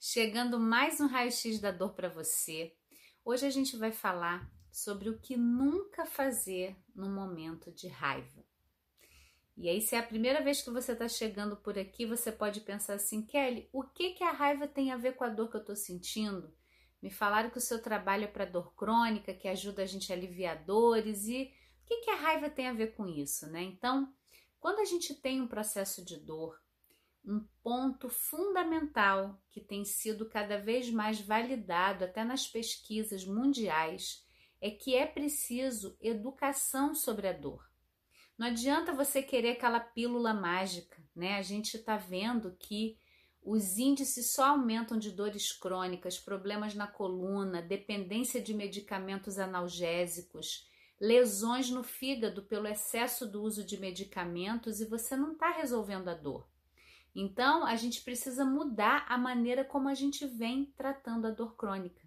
Chegando mais um raio-x da dor para você. Hoje a gente vai falar sobre o que nunca fazer no momento de raiva. E aí, se é a primeira vez que você está chegando por aqui, você pode pensar assim, Kelly, o que, que a raiva tem a ver com a dor que eu estou sentindo? Me falaram que o seu trabalho é para dor crônica, que ajuda a gente a aliviar dores, e o que, que a raiva tem a ver com isso, né? Então, quando a gente tem um processo de dor, um ponto fundamental que tem sido cada vez mais validado até nas pesquisas mundiais é que é preciso educação sobre a dor. Não adianta você querer aquela pílula mágica, né? A gente está vendo que os índices só aumentam de dores crônicas, problemas na coluna, dependência de medicamentos analgésicos, lesões no fígado pelo excesso do uso de medicamentos e você não está resolvendo a dor. Então, a gente precisa mudar a maneira como a gente vem tratando a dor crônica.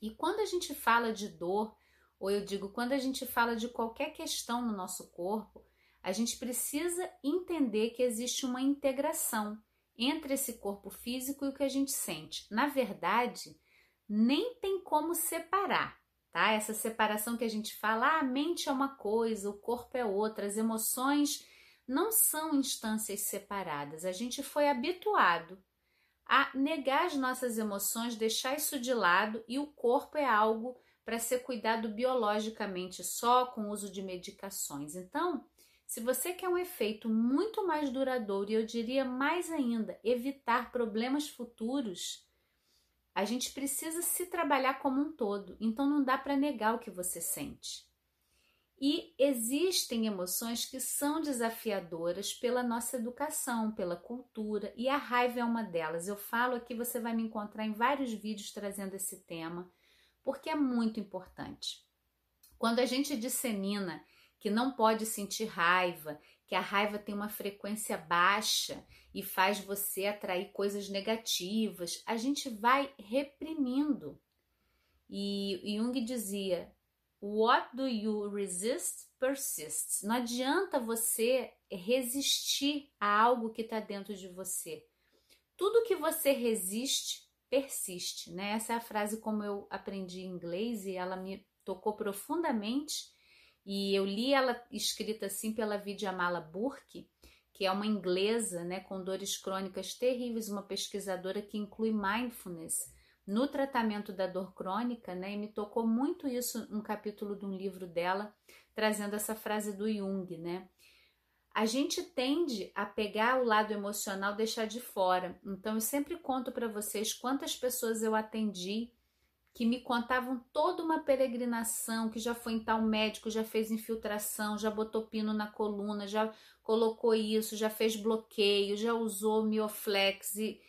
E quando a gente fala de dor, ou eu digo, quando a gente fala de qualquer questão no nosso corpo, a gente precisa entender que existe uma integração entre esse corpo físico e o que a gente sente. Na verdade, nem tem como separar, tá? Essa separação que a gente fala, ah, a mente é uma coisa, o corpo é outra, as emoções não são instâncias separadas. A gente foi habituado a negar as nossas emoções, deixar isso de lado e o corpo é algo para ser cuidado biologicamente só com o uso de medicações. Então, se você quer um efeito muito mais duradouro e eu diria mais ainda, evitar problemas futuros, a gente precisa se trabalhar como um todo. Então não dá para negar o que você sente. E existem emoções que são desafiadoras pela nossa educação, pela cultura, e a raiva é uma delas. Eu falo aqui, você vai me encontrar em vários vídeos trazendo esse tema, porque é muito importante. Quando a gente dissemina que não pode sentir raiva, que a raiva tem uma frequência baixa e faz você atrair coisas negativas, a gente vai reprimindo. E Jung dizia: What do you resist persists. Não adianta você resistir a algo que está dentro de você. Tudo que você resiste persiste, né? Essa é a frase como eu aprendi inglês e ela me tocou profundamente. E eu li ela escrita assim pela Vidyamala Burke, que é uma inglesa, né, com dores crônicas terríveis, uma pesquisadora que inclui mindfulness no tratamento da dor crônica, né? E me tocou muito isso um capítulo de um livro dela, trazendo essa frase do Jung, né? A gente tende a pegar o lado emocional, deixar de fora. Então eu sempre conto para vocês quantas pessoas eu atendi que me contavam toda uma peregrinação, que já foi em tal médico, já fez infiltração, já botou pino na coluna, já colocou isso, já fez bloqueio, já usou mioflex e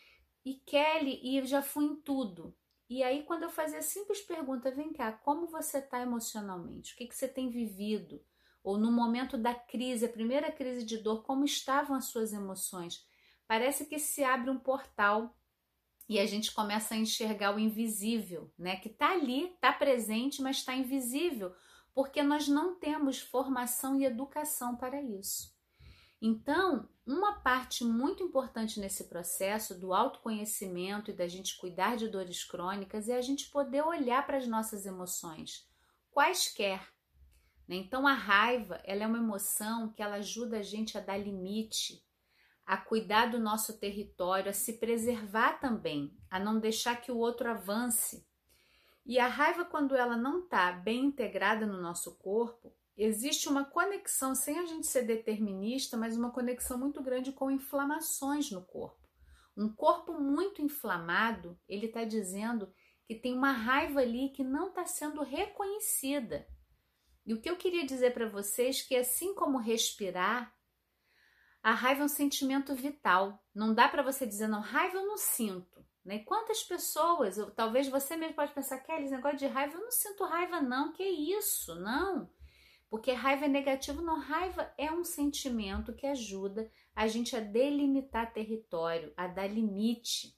e Kelly, e eu já fui em tudo. E aí, quando eu fazia simples pergunta, vem cá, como você está emocionalmente? O que, que você tem vivido? Ou no momento da crise, a primeira crise de dor, como estavam as suas emoções? Parece que se abre um portal e a gente começa a enxergar o invisível, né? Que está ali, está presente, mas está invisível, porque nós não temos formação e educação para isso. Então, uma parte muito importante nesse processo do autoconhecimento e da gente cuidar de dores crônicas é a gente poder olhar para as nossas emoções, quaisquer. Né? Então, a raiva ela é uma emoção que ela ajuda a gente a dar limite, a cuidar do nosso território, a se preservar também, a não deixar que o outro avance. E a raiva, quando ela não está bem integrada no nosso corpo, existe uma conexão, sem a gente ser determinista, mas uma conexão muito grande com inflamações no corpo. Um corpo muito inflamado, ele está dizendo que tem uma raiva ali que não está sendo reconhecida. E o que eu queria dizer para vocês é que assim como respirar, a raiva é um sentimento vital. Não dá para você dizer não, raiva eu não sinto. Né? Quantas pessoas, talvez você mesmo pode pensar, Kelly, esse negócio de raiva, eu não sinto raiva não, que isso, não. Porque raiva é negativo, não, raiva é um sentimento que ajuda a gente a delimitar território, a dar limite.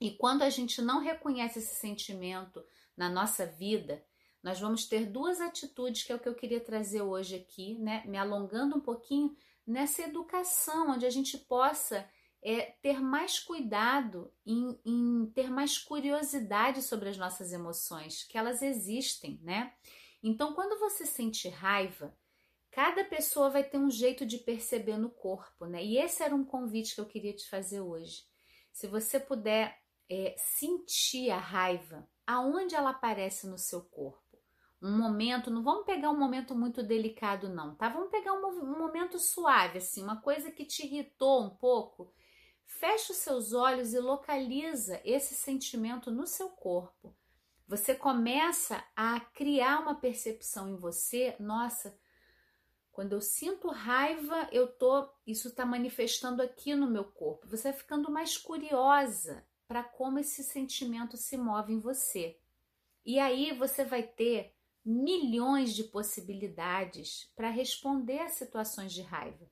E quando a gente não reconhece esse sentimento na nossa vida, nós vamos ter duas atitudes que é o que eu queria trazer hoje aqui, né? Me alongando um pouquinho nessa educação, onde a gente possa é ter mais cuidado em, em, ter mais curiosidade sobre as nossas emoções, que elas existem, né? Então, quando você sente raiva, cada pessoa vai ter um jeito de perceber no corpo, né? E esse era um convite que eu queria te fazer hoje. Se você puder é, sentir a raiva, aonde ela aparece no seu corpo um momento, não vamos pegar um momento muito delicado, não, tá? Vamos pegar um, um momento suave, assim, uma coisa que te irritou um pouco. Fecha os seus olhos e localiza esse sentimento no seu corpo. Você começa a criar uma percepção em você, nossa, quando eu sinto raiva, eu tô, isso está manifestando aqui no meu corpo. Você vai ficando mais curiosa para como esse sentimento se move em você. E aí você vai ter milhões de possibilidades para responder a situações de raiva.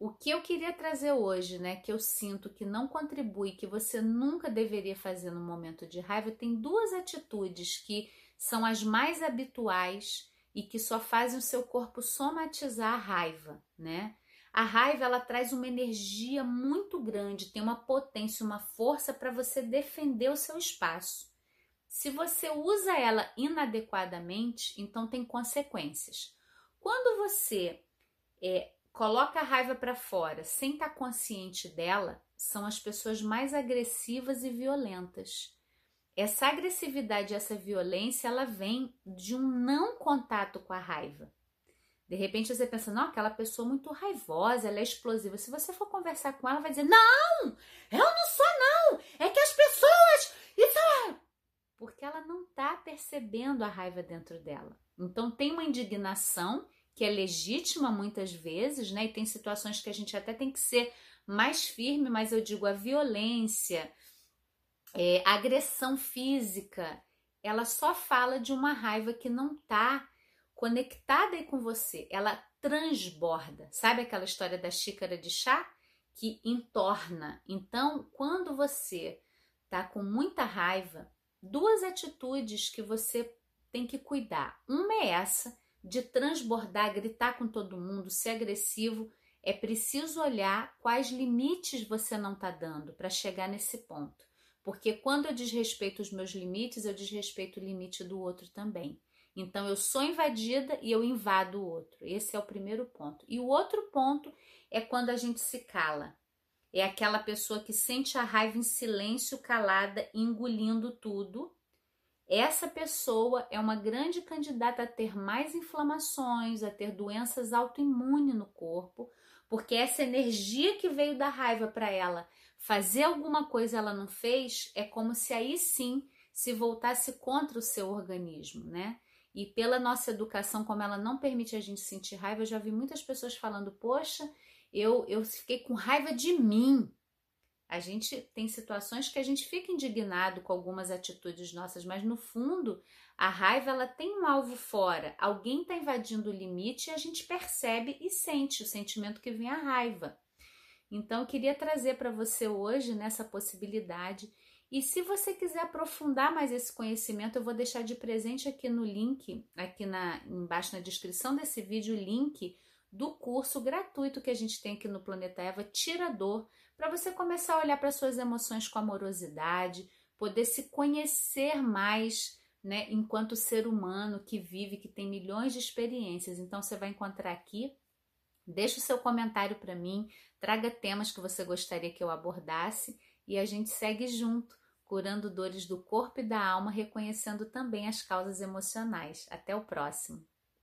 O que eu queria trazer hoje, né, que eu sinto que não contribui, que você nunca deveria fazer no momento de raiva, tem duas atitudes que são as mais habituais e que só fazem o seu corpo somatizar a raiva, né? A raiva ela traz uma energia muito grande, tem uma potência, uma força para você defender o seu espaço. Se você usa ela inadequadamente, então tem consequências. Quando você é, coloca a raiva para fora sem estar tá consciente dela, são as pessoas mais agressivas e violentas. Essa agressividade, essa violência, ela vem de um não contato com a raiva. De repente você pensa, não, aquela pessoa muito raivosa, ela é explosiva. Se você for conversar com ela, vai dizer, não, eu não sou não, é que as pessoas, isso é porque ela não está percebendo a raiva dentro dela. Então tem uma indignação que é legítima muitas vezes, né? E tem situações que a gente até tem que ser mais firme, mas eu digo a violência, é, a agressão física, ela só fala de uma raiva que não está conectada aí com você, ela transborda. Sabe aquela história da xícara de chá que entorna? Então, quando você tá com muita raiva, duas atitudes que você tem que cuidar. Uma é essa de transbordar, gritar com todo mundo, ser agressivo. É preciso olhar quais limites você não está dando para chegar nesse ponto. Porque quando eu desrespeito os meus limites, eu desrespeito o limite do outro também. Então eu sou invadida e eu invado o outro. Esse é o primeiro ponto. E o outro ponto é quando a gente se cala. É aquela pessoa que sente a raiva em silêncio, calada, engolindo tudo. Essa pessoa é uma grande candidata a ter mais inflamações, a ter doenças autoimunes no corpo, porque essa energia que veio da raiva para ela fazer alguma coisa ela não fez, é como se aí sim se voltasse contra o seu organismo, né? E pela nossa educação, como ela não permite a gente sentir raiva, eu já vi muitas pessoas falando: Poxa, eu, eu fiquei com raiva de mim. A gente tem situações que a gente fica indignado com algumas atitudes nossas, mas no fundo a raiva ela tem um alvo fora. Alguém está invadindo o limite e a gente percebe e sente o sentimento que vem a raiva. Então eu queria trazer para você hoje nessa possibilidade. E se você quiser aprofundar mais esse conhecimento, eu vou deixar de presente aqui no link, aqui na embaixo na descrição desse vídeo, o link do curso gratuito que a gente tem aqui no Planeta Eva, Tirador, para você começar a olhar para suas emoções com amorosidade, poder se conhecer mais, né, enquanto ser humano que vive, que tem milhões de experiências. Então você vai encontrar aqui. Deixa o seu comentário para mim, traga temas que você gostaria que eu abordasse e a gente segue junto, curando dores do corpo e da alma, reconhecendo também as causas emocionais. Até o próximo.